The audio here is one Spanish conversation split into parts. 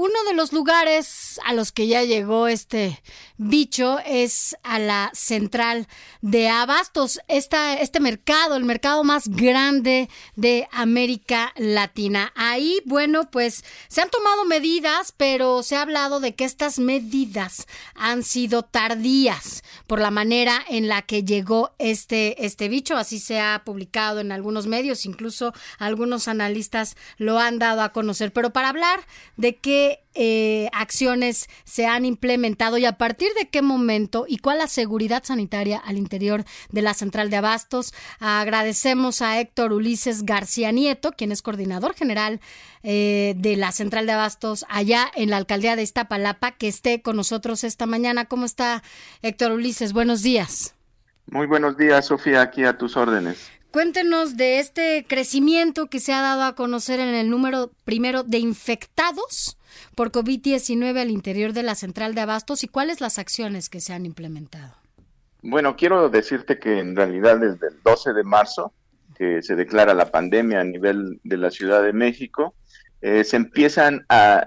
Uno de los lugares a los que ya llegó este bicho es a la central de abastos, este mercado, el mercado más grande de América Latina. Ahí, bueno, pues se han tomado medidas, pero se ha hablado de que estas medidas han sido tardías por la manera en la que llegó este, este bicho. Así se ha publicado en algunos medios, incluso algunos analistas lo han dado a conocer. Pero para hablar de qué eh, acciones se han implementado y a partir de qué momento y cuál la seguridad sanitaria al interior de la central de abastos. Agradecemos a Héctor Ulises García Nieto, quien es coordinador general eh, de la central de abastos allá en la alcaldía de Iztapalapa, que esté con nosotros esta mañana. ¿Cómo está Héctor Ulises? Buenos días. Muy buenos días, Sofía, aquí a tus órdenes. Cuéntenos de este crecimiento que se ha dado a conocer en el número primero de infectados por COVID-19 al interior de la central de abastos y cuáles las acciones que se han implementado. Bueno, quiero decirte que en realidad desde el 12 de marzo, que se declara la pandemia a nivel de la Ciudad de México, eh, se empiezan a,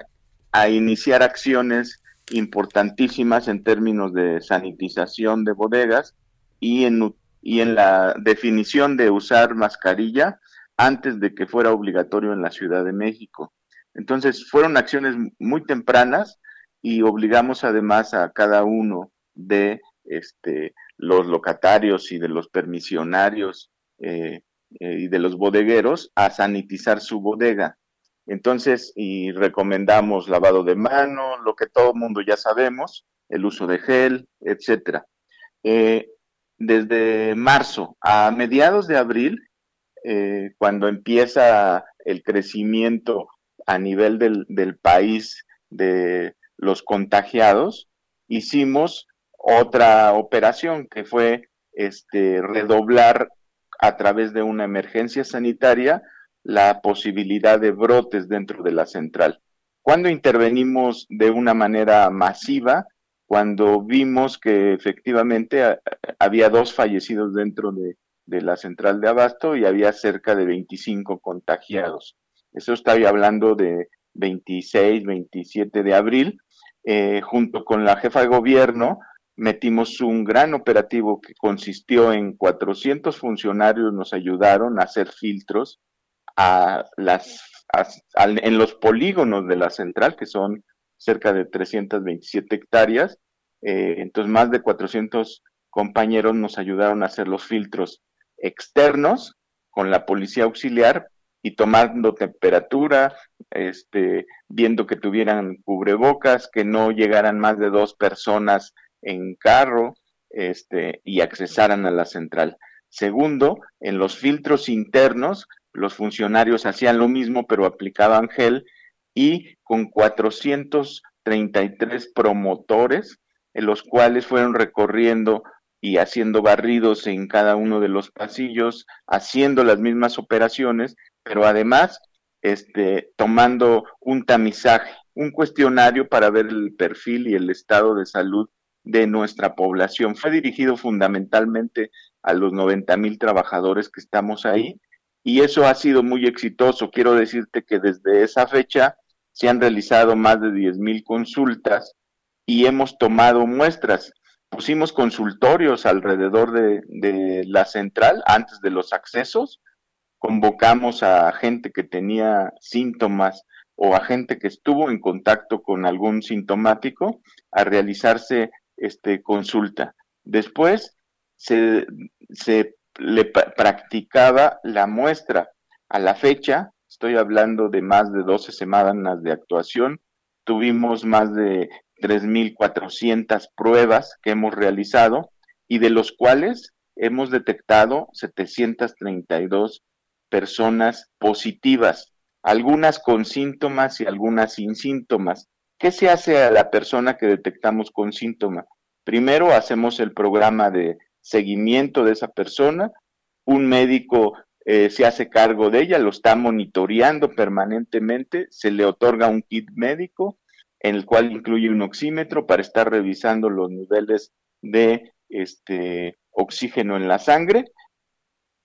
a iniciar acciones importantísimas en términos de sanitización de bodegas y en, y en la definición de usar mascarilla antes de que fuera obligatorio en la Ciudad de México. Entonces, fueron acciones muy tempranas y obligamos además a cada uno de este, los locatarios y de los permisionarios eh, eh, y de los bodegueros a sanitizar su bodega. Entonces, y recomendamos lavado de mano, lo que todo el mundo ya sabemos, el uso de gel, etcétera. Eh, desde marzo a mediados de abril, cuando empieza el crecimiento a nivel del, del país de los contagiados, hicimos otra operación que fue este, redoblar a través de una emergencia sanitaria la posibilidad de brotes dentro de la central. Cuando intervenimos de una manera masiva, cuando vimos que efectivamente había dos fallecidos dentro de, la central de abasto y había cerca de 25 contagiados. Eso estoy hablando de 26, 27 de abril. Eh, junto con la jefa de gobierno, metimos un gran operativo que consistió en 400 funcionarios, nos ayudaron a hacer filtros a las, en los polígonos de la central, que son cerca de 327 hectáreas. Eh, entonces, más de 400 compañeros nos ayudaron a hacer los filtros externos con la policía auxiliar y tomando temperatura, este, viendo que tuvieran cubrebocas, que no llegaran más de dos personas en carro, este, y accesaran a la central. Segundo, en los filtros internos, los funcionarios hacían lo mismo, pero aplicaban gel y con 433 promotores, en los cuales fueron recorriendo y haciendo barridos en cada uno de los pasillos, haciendo las mismas operaciones, pero además este, tomando un tamizaje, un cuestionario para ver el perfil y el estado de salud de nuestra población. Fue dirigido fundamentalmente a los 90 mil trabajadores que estamos ahí y eso ha sido muy exitoso. Quiero decirte que desde esa fecha se han realizado más de 10 mil consultas y hemos tomado muestras. Pusimos consultorios alrededor de, la central antes de los accesos convocamos a gente que tenía síntomas o a gente que estuvo en contacto con algún sintomático a realizarse este, consulta. Después se le practicaba la muestra. A la fecha, estoy hablando de más de 12 semanas de actuación, tuvimos más de 3.400 pruebas que hemos realizado y de los cuales hemos detectado 732 personas positivas. algunas con síntomas y algunas sin síntomas. ¿Qué se hace a la persona que detectamos con síntoma? Primero hacemos el programa de seguimiento de esa persona, un médico eh, se hace cargo de ella, lo está monitoreando permanentemente, se le otorga un kit médico en el cual incluye un oxímetro para estar revisando los niveles de este, oxígeno en la sangre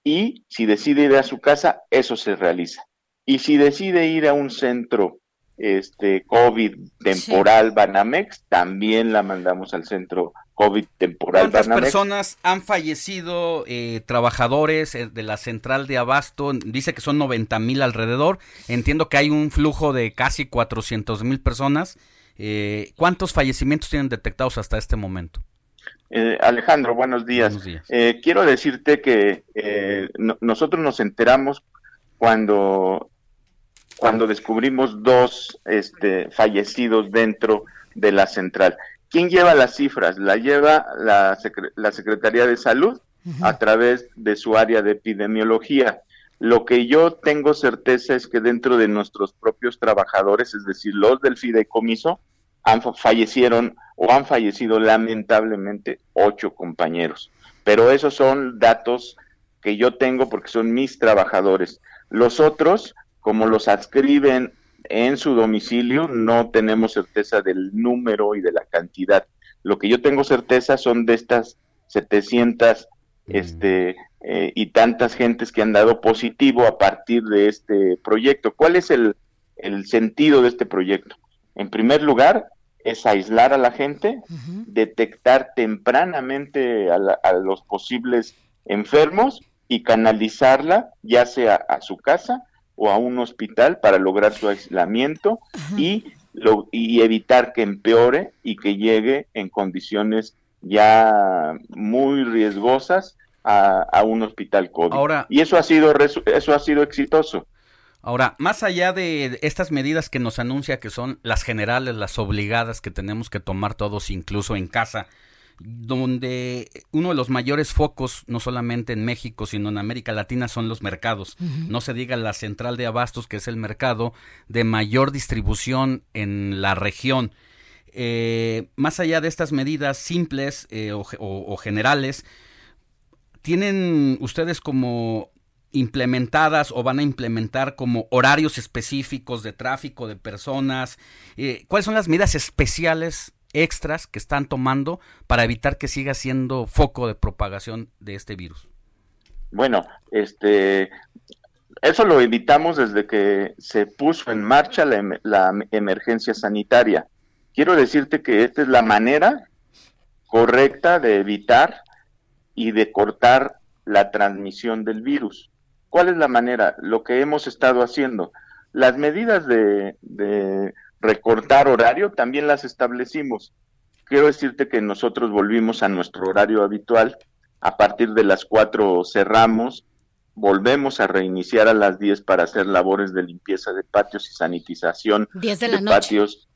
y si decide ir a su casa, eso se realiza. Y si decide ir a un centro este COVID temporal Banamex, también la mandamos al centro COVID temporal ¿Cuántas personas han fallecido, eh, trabajadores eh, de la central de Abasto? Dice que son 90 mil alrededor. Entiendo que hay un flujo de casi 400 mil personas. Eh, ¿Cuántos fallecimientos tienen detectados hasta este momento? Alejandro, buenos días. quiero decirte que nosotros nos enteramos cuando cuando descubrimos dos este, fallecidos dentro de la central. ¿Quién lleva las cifras? La lleva la, la Secretaría de Salud a través de su área de epidemiología. Lo que yo tengo certeza es que dentro de nuestros propios trabajadores, es decir, los del fideicomiso, han fallecieron o han fallecido lamentablemente ocho compañeros. Pero esos son datos que yo tengo porque son mis trabajadores. Los otros como los adscriben en su domicilio, no tenemos certeza del número y de la cantidad. Lo que yo tengo certeza son de estas 700 mm. este, eh, y tantas gentes que han dado positivo a partir de este proyecto. ¿Cuál es el, sentido de este proyecto? En primer lugar, es aislar a la gente, detectar tempranamente a, a, los posibles enfermos y canalizarla ya sea a su casa o a un hospital para lograr su aislamiento y, lo, y evitar que empeore y que llegue en condiciones ya muy riesgosas a, un hospital COVID. Ahora, y eso ha sido eso ha sido exitoso. Ahora, más allá de estas medidas que nos anuncia que son las generales, las obligadas que tenemos que tomar todos incluso en casa, donde uno de los mayores focos, no solamente en México, sino en América Latina, son los mercados. No se diga la central de abastos, que es el mercado de mayor distribución en la región. Eh, más allá de estas medidas simples eh, o, generales, ¿tienen ustedes como implementadas o van a implementar como horarios específicos de tráfico de personas? Eh, ¿Cuáles son las medidas especiales extras que están tomando para evitar que siga siendo foco de propagación de este virus? Bueno, este, eso lo evitamos desde que se puso en marcha la, la, emergencia sanitaria. Quiero decirte que esta es la manera correcta de evitar y de cortar la transmisión del virus. ¿Cuál es la manera? Lo que hemos estado haciendo. Las medidas de recortar horario, también las establecimos. Quiero decirte que nosotros volvimos a nuestro horario habitual. A partir de las 4 cerramos, volvemos a reiniciar a las 10 para hacer labores de limpieza de patios y sanitización de, patios.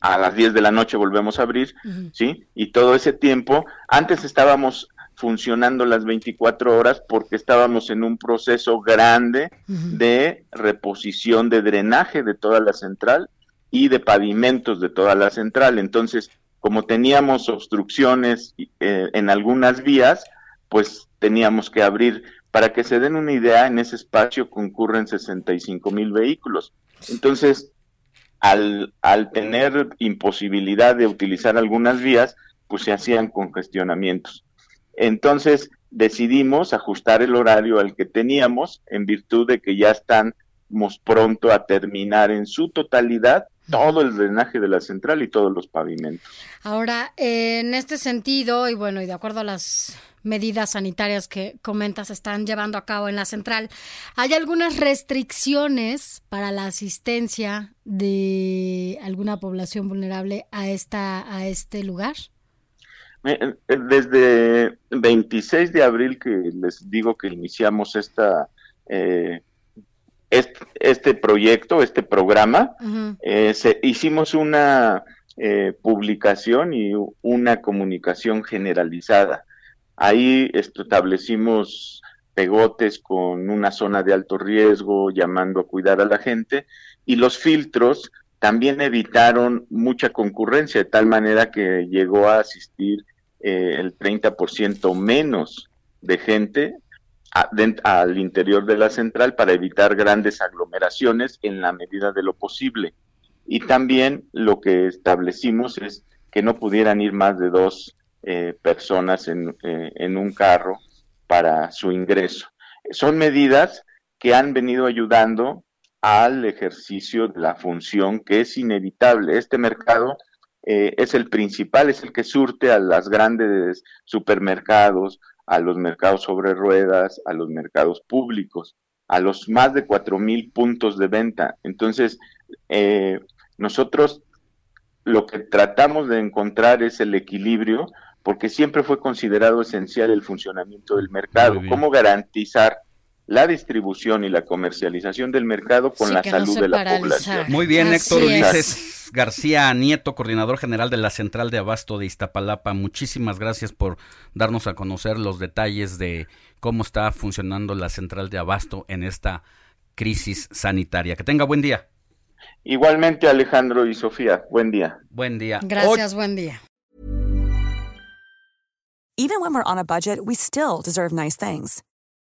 A las 10 de la noche volvemos a abrir, ¿sí? Y todo ese tiempo, antes estábamos funcionando las 24 horas porque estábamos en un proceso grande de reposición de drenaje de toda la central y de pavimentos de toda la central. Entonces, como teníamos obstrucciones eh, en algunas vías, pues teníamos que abrir. Para que se den una idea, en ese espacio concurren 65 mil vehículos. Entonces, al, al tener imposibilidad de utilizar algunas vías, pues se hacían congestionamientos. Entonces, decidimos ajustar el horario al que teníamos en virtud de que ya estamos pronto a terminar en su totalidad todo el drenaje de la central y todos los pavimentos. Ahora, en este sentido, y bueno, y de acuerdo a las medidas sanitarias que comentas están llevando a cabo en la central, ¿hay algunas restricciones para la asistencia de alguna población vulnerable a esta a este lugar? Eh, eh, desde 26 de abril que les digo que iniciamos esta eh, este, proyecto, este programa, eh, hicimos una eh, publicación y una comunicación generalizada. Ahí establecimos pegotes con una zona de alto riesgo, llamando a cuidar a la gente, y los filtros también evitaron mucha concurrencia, de tal manera que llegó a asistir eh, el 30% menos de gente al interior de la central para evitar grandes aglomeraciones en la medida de lo posible. Y también lo que establecimos es que no pudieran ir más de dos eh, personas en, eh, un carro para su ingreso. Son medidas que han venido ayudando al ejercicio de la función que es inevitable. Este mercado eh, es el principal, es el que surte a las grandes supermercados, a los mercados sobre ruedas, a los mercados públicos, a los más de cuatro mil puntos de venta. Entonces, eh, nosotros lo que tratamos de encontrar es el equilibrio, porque siempre fue considerado esencial el funcionamiento del mercado. ¿Cómo garantizar la distribución y la comercialización del mercado con la salud de la población? Muy bien, Héctor Ulises. García Nieto, coordinador general de la Central de Abasto de Iztapalapa. Muchísimas gracias por darnos a conocer los detalles de cómo está funcionando la Central de Abasto en esta crisis sanitaria. Que tenga buen día. Igualmente Alejandro y Sofía, buen día. Buen día. Gracias, buen día. Even when we're on a budget, we still deserve nice things.